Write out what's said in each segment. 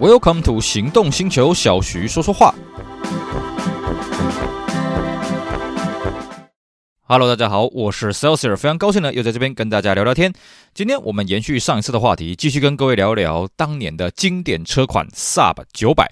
Welcome to 行动星球，小徐说说话。Hello，大家好，我是 Celsius，非常高兴呢，又在这边跟大家聊聊天。今天我们延续上一次的话题，继续跟各位聊一聊当年的经典车款 Saab 900。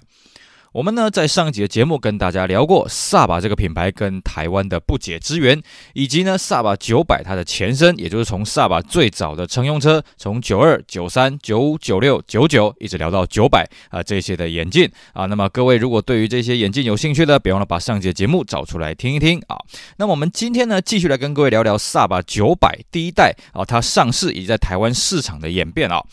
我们呢，在上一集的节目跟大家聊过萨巴这个品牌跟台湾的不解之缘，以及呢萨巴九百它的前身，也就是从萨巴最早的乘用车，从九二、九三、九五、九六、九九，一直聊到九百啊这些的眼镜啊。那么各位如果对于这些眼镜有兴趣的，别忘了把上集的节目找出来听一听啊。那么我们今天呢，继续来跟各位聊聊萨巴九百第一代啊，它上市以及在台湾市场的演变啊。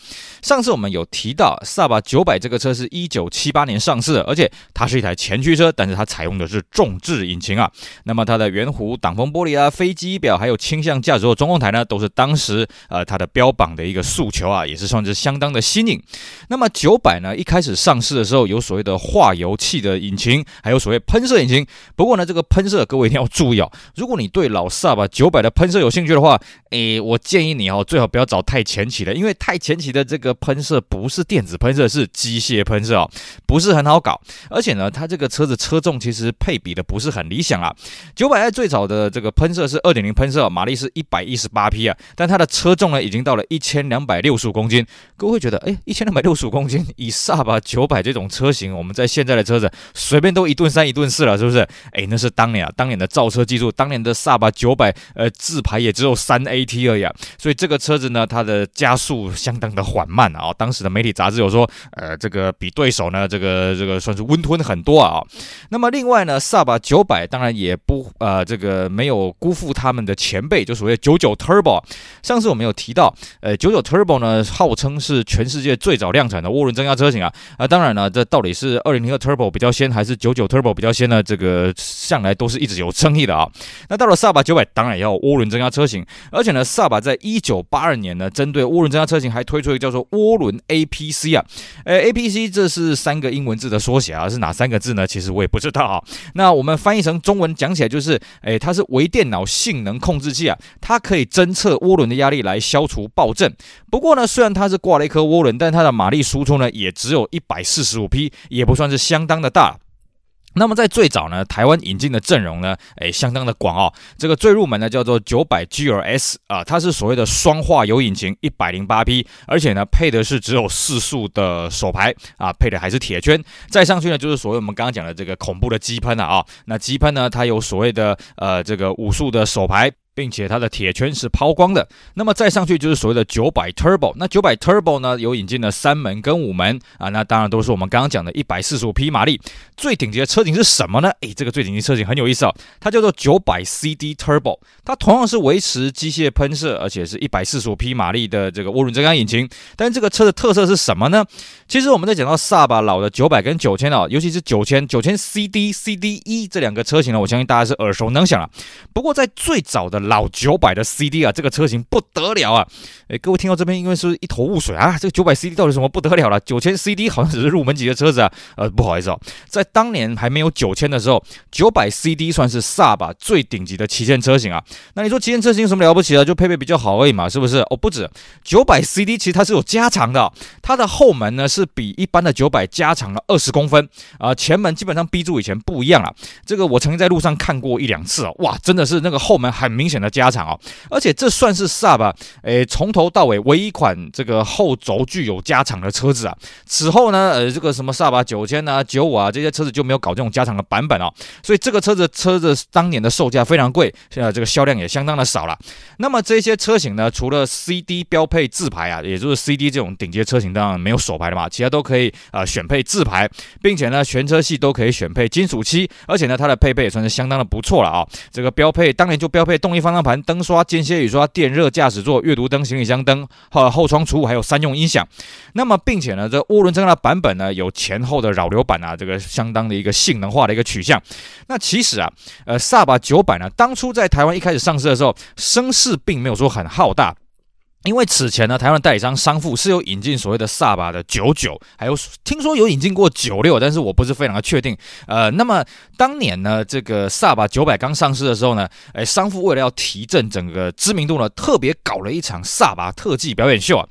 上次我们有提到萨巴九百这个车是一九七八年上市的，而且它是一台前驱车，但是它采用的是重置引擎啊。那么它的圆弧挡风玻璃啊、飞机表还有倾向驾驶座中控台呢，都是当时呃它的标榜的一个诉求啊，也是算是相当的新颖。那么九百呢，一开始上市的时候有所谓的化油器的引擎，还有所谓喷射引擎。不过呢，这个喷射各位一定要注意哦，如果你对老 Saab 九百的喷射有兴趣的话，诶，我建议你哦，最好不要找太前期的，因为太前期的这个喷射不是电子喷射，是机械喷射哦，不是很好搞，而且呢。它这个车子车重其实配比的不是很理想啊。九百 i 最早的这个喷射是二点零喷射，马力是一百一十八匹啊，但它的车重呢已经到了一千两百六十五公斤。各位会觉得，哎，一千两百六十五公斤，以 Saab 九百这种车型，我们在现在的车子随便都一顿三、一顿四了，是不是？哎，那是当年啊，当年的造车技术，当年的 Saab 九百，呃，自排也只有三 AT 而已啊。所以这个车子呢，它的加速相当的缓慢啊。当时的媒体杂志有说，呃，这个比对手呢，这个这个算是温吞很多啊，那么另外呢，Saab 900当然也不呃这个没有辜负他们的前辈，就所谓九九 Turbo。上次我们有提到，呃九九 Turbo 呢号称是全世界最早量产的涡轮增压车型啊啊，当然呢，这到底是2.0的 Turbo 比较先还是九九 Turbo 比较先呢？这个向来都是一直有争议的啊。那到了 Saab 900，当然要涡轮增压车型，而且呢，Saab 在1982年呢，针对涡轮增压车型还推出一个叫做涡轮 APC 啊，呃 APC 这是三个英文字的缩写啊，是哪三个字？呢其实我也不知道啊。那我们翻译成中文讲起来就是，哎，它是微电脑性能控制器啊，它可以侦测涡轮的压力来消除爆震。不过呢，虽然它是挂了一颗涡轮，但它的马力输出呢也只有一百四十五匹，也不算是相当的大。那么在最早呢，台湾引进的阵容呢，诶，相当的广哦。这个最入门的叫做九百 GLS 啊，它是所谓的双化油引擎，一百零八匹，而且呢配的是只有四速的手排啊，配的还是铁圈。再上去呢就是所谓我们刚刚讲的这个恐怖的机喷了啊。那机喷呢，它有所谓的呃这个五速的手排。并且它的铁圈是抛光的，那么再上去就是所谓的九百 Turbo。那九百 Turbo 呢，有引进了三门跟五门啊，那当然都是我们刚刚讲的一百四十五匹马力。最顶级的车型是什么呢？诶，这个最顶级车型很有意思哦，它叫做九百 CD Turbo。它同样是维持机械喷射，而且是一百四十五匹马力的这个涡轮增压引擎。但这个车的特色是什么呢？其实我们在讲到萨巴老的九百跟九千啊，尤其是九千、九千 CD、CDE 这两个车型呢，我相信大家是耳熟能详了。不过在最早的老九百的 CD 啊，这个车型不得了啊！诶，各位听到这边，因为是一头雾水啊，这个九百 CD 到底什么不得了了？九千 CD 好像只是入门级的车子啊。呃，不好意思哦，在当年还没有九千的时候，九百 CD 算是 Saab 最顶级的旗舰车型啊。那你说旗舰车型有什么了不起的？就配备比较好而已嘛，是不是？哦，不止，九百 CD 其实它是有加长的，它的后门呢是比一般的九百加长了二十公分啊，前门基本上 B 柱以前不一样了。这个我曾经在路上看过一两次啊，哇，真的是那个后门很明显的加长。哦，而且这算是 Saab 诶从头到尾唯一一款这个后轴距有加长的车子啊。此后呢，呃，这个什么 Saab 九千啊、九五啊这些车子就没有搞这种加长的版本哦。所以这个车子车子当年的售价非常贵，现在这个销量也相当的少了。那么这些车型呢，除了 CD 标配自排啊，也就是 CD 这种顶级车型当然没有手排的嘛，其他都可以呃选配自排，并且呢全车系都可以选配金属漆，而且呢它的配备也算是相当的不错了啊、这个标配当年就标配动力方向盘。灯刷、间歇雨刷、电热驾驶座、阅读灯、行李箱灯和后窗除雾，还有三用音响。那么，并且呢，这涡轮增压的版本呢，有前后的扰流板啊，这个相当的一个性能化的一个取向。那其实啊，呃萨巴九百呢，当初在台湾一开始上市的时候，声势并没有说很浩大。因为此前呢，台湾代理商商富是有引进所谓的萨巴的九九，还有听说有引进过九六，但是我不是非常的确定。呃，那么当年呢，这个萨巴九百刚上市的时候呢，哎，商富为了要提振整个知名度呢，特别搞了一场萨巴特技表演秀啊。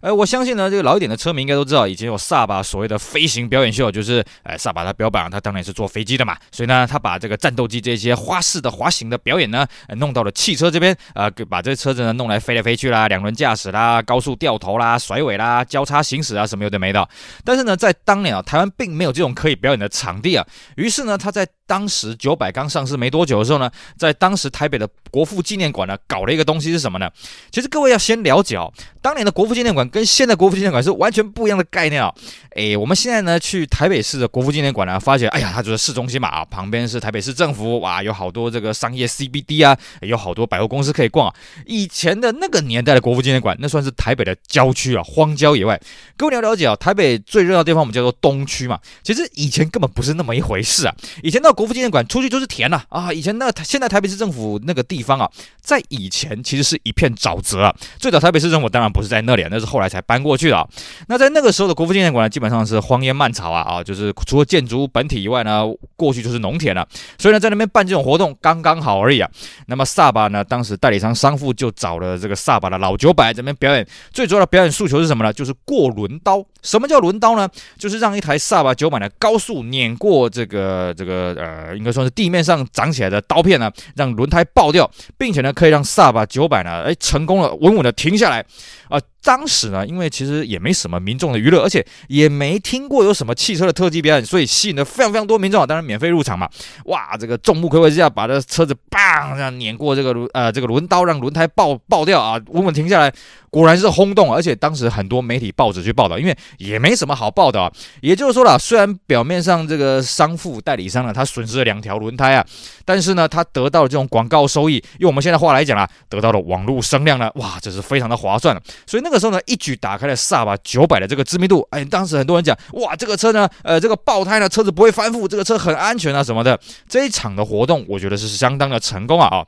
呃，我相信呢，这个老一点的车迷应该都知道，以前有萨巴所谓的飞行表演秀，就是呃，萨巴他标榜他当年是坐飞机的嘛，所以呢，他把这个战斗机这些花式的滑行的表演呢，弄到了汽车这边，呃，把这车子呢弄来飞来飞去啦，两轮驾驶啦，高速掉头啦，甩尾啦，交叉行驶啊，什么有的没的。但是呢，在当年啊，台湾并没有这种可以表演的场地啊，于是呢，他在当时九百刚上市没多久的时候呢，在当时台北的国父纪念馆呢，搞了一个东西是什么呢？其实各位要先了解哦，当年的国父纪念馆跟现在国父纪念馆是完全不一样的概念啊。诶，我们现在呢去台北市的国父纪念馆呢，发现，哎呀，它就是市中心嘛，旁边是台北市政府，哇，有好多这个商业 CBD 啊，有好多百货公司可以逛啊。以前的那个年代的国父纪念馆，那算是台北的郊区啊，荒郊野外。各位你要了解啊，台北最热闹的地方我们叫做东区嘛，其实以前根本不是那么一回事啊。以前到国父纪念馆出去就是田了啊，以前那现在台北市政府那个地方啊，在以前其实是一片沼泽啊。最早台北市政府当然不是在那里，那是后来才搬过去的啊。那在那个时候的国父纪念馆呢，基本上是荒烟蔓草啊啊，就是除了建筑物本体以外呢，过去就是农田了。所以呢，在那边办这种活动刚刚好而已啊。那么萨巴呢，当时代理商商富就找了这个萨巴的老九百这边表演，最主要的表演诉求是什么呢？就是过轮刀。什么叫轮刀呢？就是让一台萨巴九百呢高速碾过这个这个呃，呃应该说是地面上长起来的刀片呢，让轮胎爆掉，并且呢可以让萨巴九百呢，哎，成功了，稳稳的停下来啊。当时呢，因为其实也没什么民众的娱乐，而且也没听过有什么汽车的特技表演，所以吸引了非常非常多民众啊。当然免费入场嘛，哇，这个众目睽睽之下，把这车子砰这样碾过这个轮呃这个轮刀，让轮胎爆爆掉啊，稳稳停下来。果然是轰动，而且当时很多媒体报纸去报道，因为也没什么好报道啊。也就是说了，虽然表面上这个商富代理商呢，他损失了两条轮胎啊，但是呢，他得到了这种广告收益，用我们现在话来讲啊，得到了网络声量呢，哇，这是非常的划算。所以那个时候呢，一举打开了萨巴九百的这个知名度。哎，当时很多人讲，哇，这个车呢，呃，这个爆胎呢，车子不会翻覆，这个车很安全啊什么的。这一场的活动，我觉得是相当的成功啊啊。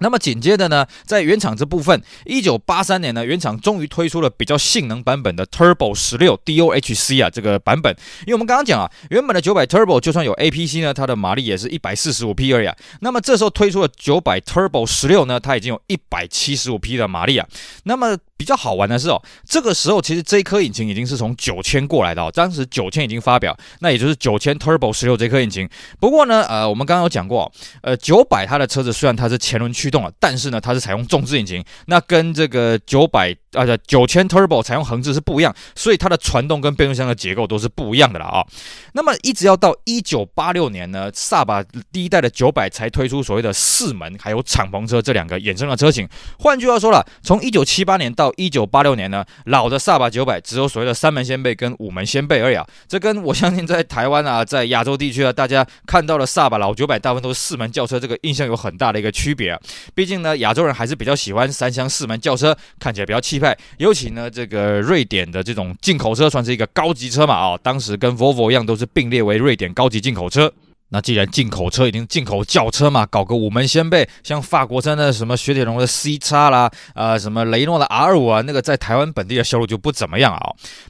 那么紧接着呢，在原厂这部分，一九八三年呢，原厂终于推出了比较性能版本的 Turbo 十六 DOHC 啊这个版本。因为我们刚刚讲啊，原本的九百 Turbo 就算有 APC 呢，它的马力也是一百四十五匹而已啊。那么这时候推出了九百 Turbo 十六呢，它已经有一百七十五匹的马力啊。那么比较好玩的是哦，这个时候其实这一颗引擎已经是从九千过来的哦，当时九千已经发表，那也就是九千 Turbo 十六这颗引擎。不过呢，呃，我们刚刚有讲过，呃，九百它的车子虽然它是前轮驱动了，但是呢，它是采用纵置引擎，那跟这个九百。啊，这九千 Turbo 采用横置是不一样，所以它的传动跟变速箱的结构都是不一样的了啊。那么一直要到一九八六年呢，萨巴第一代的九百才推出所谓的四门还有敞篷车这两个衍生的车型。换句话说了，从一九七八年到一九八六年呢，老的萨巴九百只有所谓的三门掀背跟五门掀背而已啊。这跟我相信在台湾啊，在亚洲地区啊，大家看到的萨巴老九百大部分都是四门轿车，这个印象有很大的一个区别啊。毕竟呢，亚洲人还是比较喜欢三厢四门轿车，看起来比较气派。尤其呢，这个瑞典的这种进口车算是一个高级车嘛啊、当时跟 Volvo 一样，都是并列为瑞典高级进口车。那既然进口车已经进口轿车嘛，搞个五门掀背，像法国车的什么雪铁龙的 C 叉啦，啊什么雷诺的 R 五啊，那个在台湾本地的销路就不怎么样啊。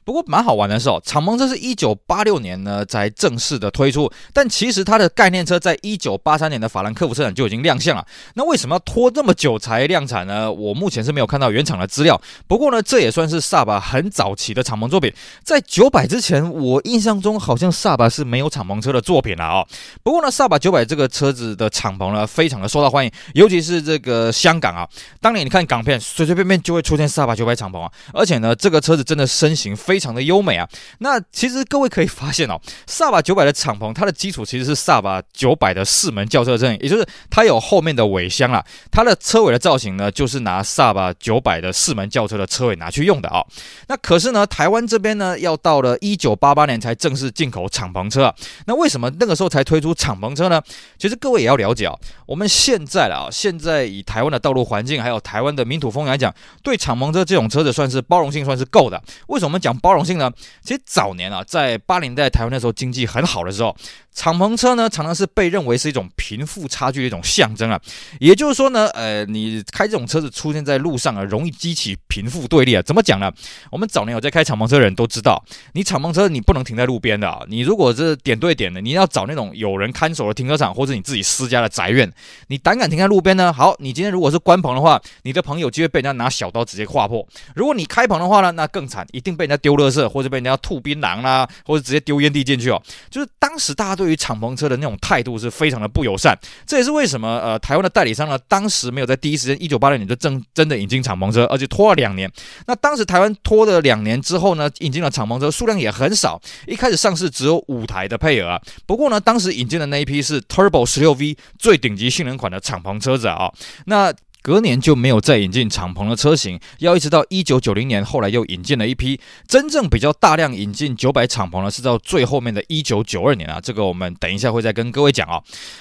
不过蛮好玩的是哦，敞篷车是一九八六年呢才正式的推出，但其实它的概念车在一九八三年的法兰克福车展就已经亮相了。那为什么要拖这么久才量产呢？我目前是没有看到原厂的资料。不过呢，这也算是萨巴很早期的敞篷作品。在九百之前，我印象中好像萨巴是没有敞篷车的作品了啊。不过呢，萨巴九百这个车子的敞篷呢，非常的受到欢迎，尤其是这个香港啊，当年你看港片，随随便便就会出现萨巴九百敞篷啊，而且呢，这个车子真的身形非常的优美啊。那其实各位可以发现哦，萨巴九百的敞篷，它的基础其实是萨巴九百的四门轿车阵，也就是它有后面的尾箱啊，它的车尾的造型呢，就是拿萨巴九百的四门轿车的车尾拿去用的啊。那可是呢，台湾这边呢，要到了一九八八年才正式进口敞篷车啊。那为什么那个时候才推推出？敞篷车呢，其实各位也要了解啊。我们现在啊，现在以台湾的道路环境，还有台湾的民土风来讲，对敞篷车这种车子算是包容性算是够的。为什么讲包容性呢？其实早年啊，在八零代台湾那时候经济很好的时候。敞篷车呢，常常是被认为是一种贫富差距的一种象征啊。也就是说呢，呃，你开这种车子出现在路上啊，容易激起贫富对立啊。怎么讲呢？我们早年有在开敞篷车的人都知道，你敞篷车你不能停在路边的啊。你如果是点对点的，你要找那种有人看守的停车场，或者你自己私家的宅院，你胆敢停在路边呢？好，你今天如果是关棚的话，你的朋友就会被人家拿小刀直接划破。如果你开棚的话呢，那更惨，一定被人家丢垃圾，或者被人家吐槟榔啦，或者直接丢烟蒂进去哦。就是当时大家对对于敞篷车的那种态度是非常的不友善，这也是为什么呃台湾的代理商呢，当时没有在第一时间一九八六年就真真的引进敞篷车，而且拖了两年。那当时台湾拖了两年之后呢，引进了敞篷车数量也很少，一开始上市只有五台的配额啊。不过呢，当时引进的那一批是 Turbo 16V 最顶级性能款的敞篷车子啊，那。隔年就没有再引进敞篷的车型，要一直到一九九零年，后来又引进了一批真正比较大量引进九百敞篷呢，是到最后面的一九九二年啊，这个我们等一下会再跟各位讲啊。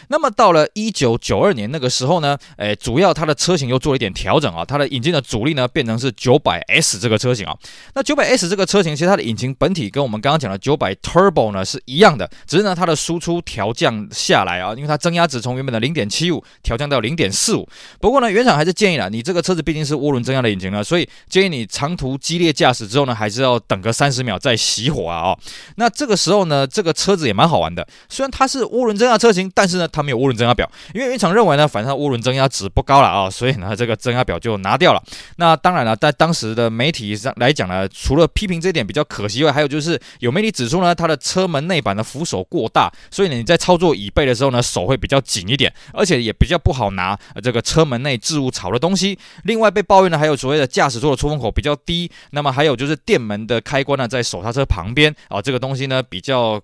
那么到了一九九二年那个时候呢，诶，主要它的车型又做了一点调整啊，它的引进的主力呢变成是九百 S 这个车型啊。那九百 S 这个车型其实它的引擎本体跟我们刚刚讲的九百 Turbo 呢是一样的，只是呢它的输出调降下来啊，因为它增压值从原本的零点七五调降到零点四五。不过呢原厂还是建议了，你这个车子毕竟是涡轮增压的引擎了，所以建议你长途激烈驾驶之后呢，还是要等个三十秒再熄火啊哦。那这个时候呢，这个车子也蛮好玩的，虽然它是涡轮增压车型，但是呢，它没有涡轮增压表，因为原厂认为呢，反正涡轮增压值不高了啊，所以呢，这个增压表就拿掉了。那当然了，在当时的媒体上来讲呢，除了批评这一点比较可惜外，还有就是有媒体指出呢，它的车门内板的扶手过大，所以呢，你在操作椅背的时候呢，手会比较紧一点，而且也比较不好拿这个车门内置物吵的东西，另外被抱怨的还有所谓的驾驶座的出风口比较低，那么还有就是电门的开关呢，在手刹车旁边啊，这个东西呢比较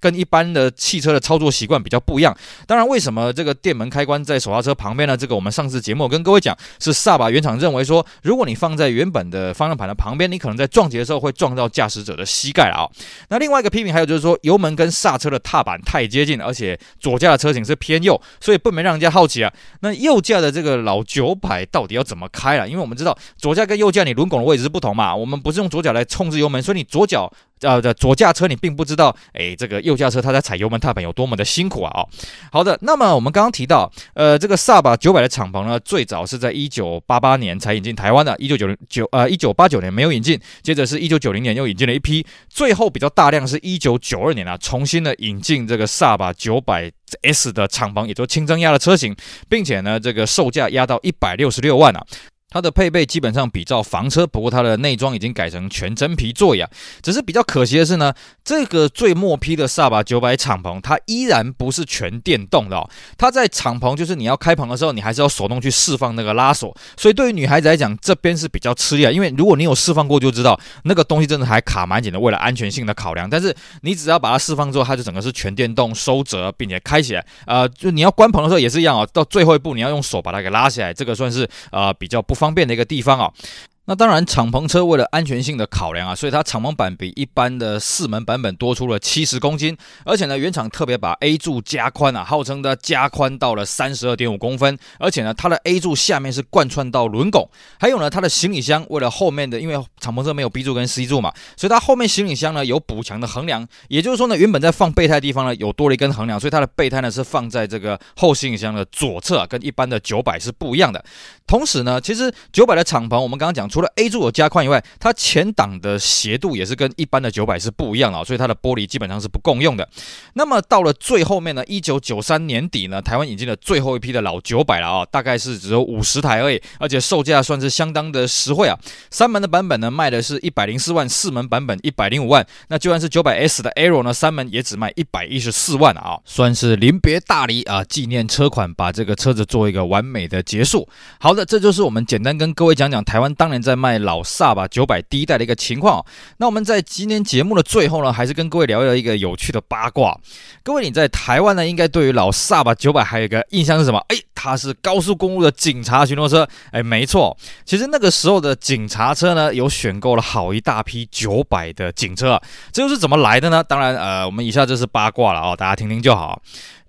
跟一般的汽车的操作习惯比较不一样。当然，为什么这个电门开关在手刹车旁边呢？这个我们上次节目跟各位讲，是萨巴原厂认为说，如果你放在原本的方向盘的旁边，你可能在撞击的时候会撞到驾驶者的膝盖啊。那另外一个批评还有就是说，油门跟刹车的踏板太接近，而且左驾的车型是偏右，所以不免让人家好奇啊。那右驾的这个老九百到底要怎么开啊？因为我们知道左驾跟右驾你轮拱的位置是不同嘛，我们不是用左脚来控制油门，所以你左脚。呃的左驾车你并不知道，哎，这个右驾车它在踩油门踏板有多么的辛苦啊！哦，好的，那么我们刚刚提到，呃，这个萨巴九百的敞篷呢，最早是在一九八八年才引进台湾的，一九九零九呃一九八九年没有引进，接着是一九九零年又引进了一批，最后比较大量是一九九二年啊，重新的引进这个萨巴九百 S 的敞篷，也就轻增压的车型，并且呢，这个售价压到一百六十六万啊。它的配备基本上比照房车，不过它的内装已经改成全真皮座椅啊。只是比较可惜的是呢，这个最末批的萨巴九百敞篷，它依然不是全电动的哦。它在敞篷，就是你要开棚的时候，你还是要手动去释放那个拉锁。所以对于女孩子来讲，这边是比较吃力啊。因为如果你有释放过，就知道那个东西真的还卡蛮紧的，为了安全性的考量。但是你只要把它释放之后，它就整个是全电动收折，并且开起来。呃，就你要关棚的时候也是一样哦。到最后一步，你要用手把它给拉起来，这个算是呃比较不方方便的一个地方啊。那当然，敞篷车为了安全性的考量啊，所以它敞篷版比一般的四门版本多出了七十公斤，而且呢，原厂特别把 A 柱加宽啊，号称的加宽到了三十二点五公分，而且呢，它的 A 柱下面是贯穿到轮拱，还有呢，它的行李箱为了后面的，因为敞篷车没有 B 柱跟 C 柱嘛，所以它后面行李箱呢有补强的横梁，也就是说呢，原本在放备胎的地方呢有多了一根横梁，所以它的备胎呢是放在这个后行李箱的左侧啊，跟一般的九百是不一样的。同时呢，其实九百的敞篷，我们刚刚讲，除了 A 柱有加宽以外，它前挡的斜度也是跟一般的九百是不一样啊，所以它的玻璃基本上是不共用的。那么到了最后面呢，一九九三年底呢，台湾引进了最后一批的老九百了啊，大概是只有五十台而已，而且售价算是相当的实惠啊。三门的版本呢，卖的是一百零四万，四门版本一百零五万。那就算是九百 S 的 Arrow 呢，三门也只卖一百一十四万啊，算是临别大礼啊，纪念车款，把这个车子做一个完美的结束。好。的这就是我们简单跟各位讲讲台湾当年在卖老萨巴九百第一代的一个情况。那我们在今天节目的最后呢，还是跟各位聊一聊一个有趣的八卦。各位你在台湾呢，应该对于老萨巴九百还有一个印象是什么？哎，它是高速公路的警察巡逻车。哎，没错，其实那个时候的警察车呢，有选购了好一大批九百的警车。这又是怎么来的呢？当然，呃，我们以下就是八卦了哦，大家听听就好。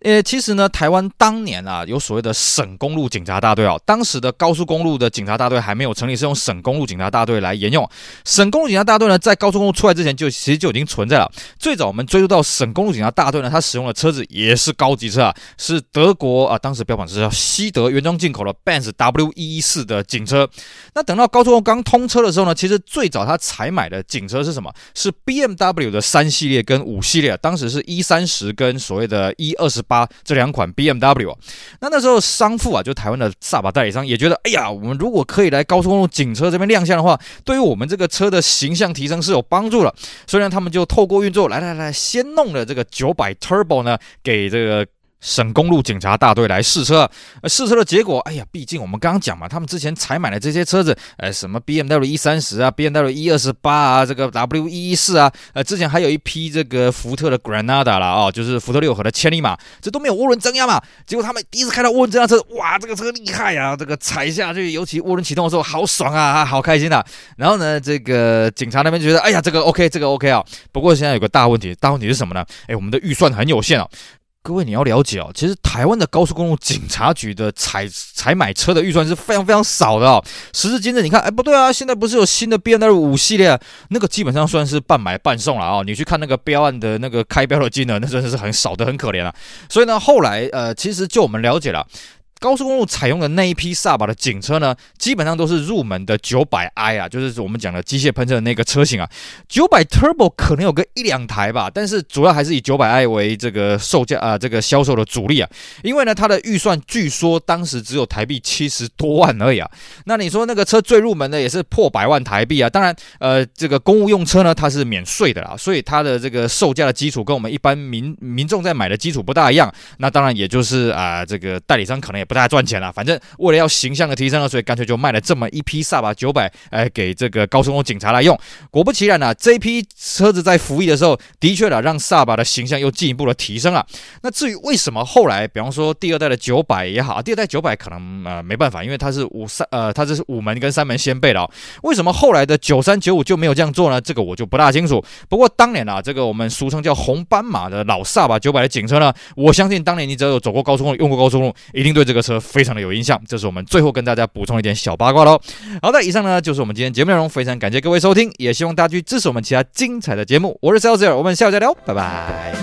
呃，其实呢，台湾当年啊，有所谓的省公路警察大队哦。当时的高速公路的警察大队还没有成立，是用省公路警察大队来沿用。省公路警察大队呢，在高速公路出来之前就其实就已经存在了。最早我们追溯到省公路警察大队呢，它使用的车子也是高级车啊，是德国啊，当时标榜是叫西德原装进口的 Benz W 一一四的警车。那等到高速公路刚通车的时候呢，其实最早他采买的警车是什么？是 BMW 的三系列跟五系列，当时是 E 三十跟所谓的 E 二十八这两款 BMW 啊。那那时候商富啊，就台湾的萨巴代理商也觉得，哎呀，我们如果可以来高速公路警车这边亮相的话，对于我们这个车的形象提升是有帮助的。所以呢，他们就透过运作，来来来，先弄了这个九百 Turbo 呢，给这个。省公路警察大队来试车，试车的结果，哎呀，毕竟我们刚刚讲嘛，他们之前采买的这些车子，呃，什么 BMW E 三十啊，BMW E 二十八啊，这个 W 一一四啊，呃，之前还有一批这个福特的 Granada 啦，哦，就是福特六和的千里马，这都没有涡轮增压嘛，结果他们第一次开到涡轮增压车，哇，这个车厉害啊，这个踩下去，尤其涡轮启动的时候，好爽啊，好开心啊。然后呢，这个警察那边觉得，哎呀，这个 OK，这个 OK 啊。不过现在有个大问题，大问题是什么呢？哎，我们的预算很有限啊。各位，你要了解哦，其实台湾的高速公路警察局的采采买车的预算是非常非常少的哦。时至今日，你看，哎，不对啊，现在不是有新的 BMW 五系列，那个基本上算是半买半送了啊。你去看那个标案的那个开标的金额，那真的是很少的，很可怜啊。所以呢，后来呃，其实就我们了解了。高速公路采用的那一批萨巴的警车呢，基本上都是入门的九百 i 啊，就是我们讲的机械喷射的那个车型啊。九百 Turbo 可能有个一两台吧，但是主要还是以九百 i 为这个售价啊，这个销售的主力啊。因为呢，它的预算据说当时只有台币七十多万而已啊。那你说那个车最入门的也是破百万台币啊。当然，呃，这个公务用车呢，它是免税的啦，所以它的这个售价的基础跟我们一般民民众在买的基础不大一样。那当然也就是啊，这个代理商可能也。不太赚钱了，反正为了要形象的提升了，所以干脆就卖了这么一批萨巴九百，哎，给这个高速公路警察来用。果不其然呢、这批车子在服役的时候，的确啊，让萨巴的形象又进一步的提升了。那至于为什么后来，比方说第二代的九百也好，第二代九百可能呃没办法，因为它是五三呃，它这是五门跟三门掀背的哦。为什么后来的九三九五就没有这样做呢？这个我就不大清楚。不过当年啊，这个我们俗称叫红斑马的老萨巴九百的警车呢，我相信当年你只要有走过高速公路，用过高速公路，一定对这个。这个车非常的有印象，这是我们最后跟大家补充一点小八卦喽。好的，以上呢就是我们今天节目内容，非常感谢各位收听，也希望大家去支持我们其他精彩的节目。我是 s a l e s 我们下期再聊，拜拜。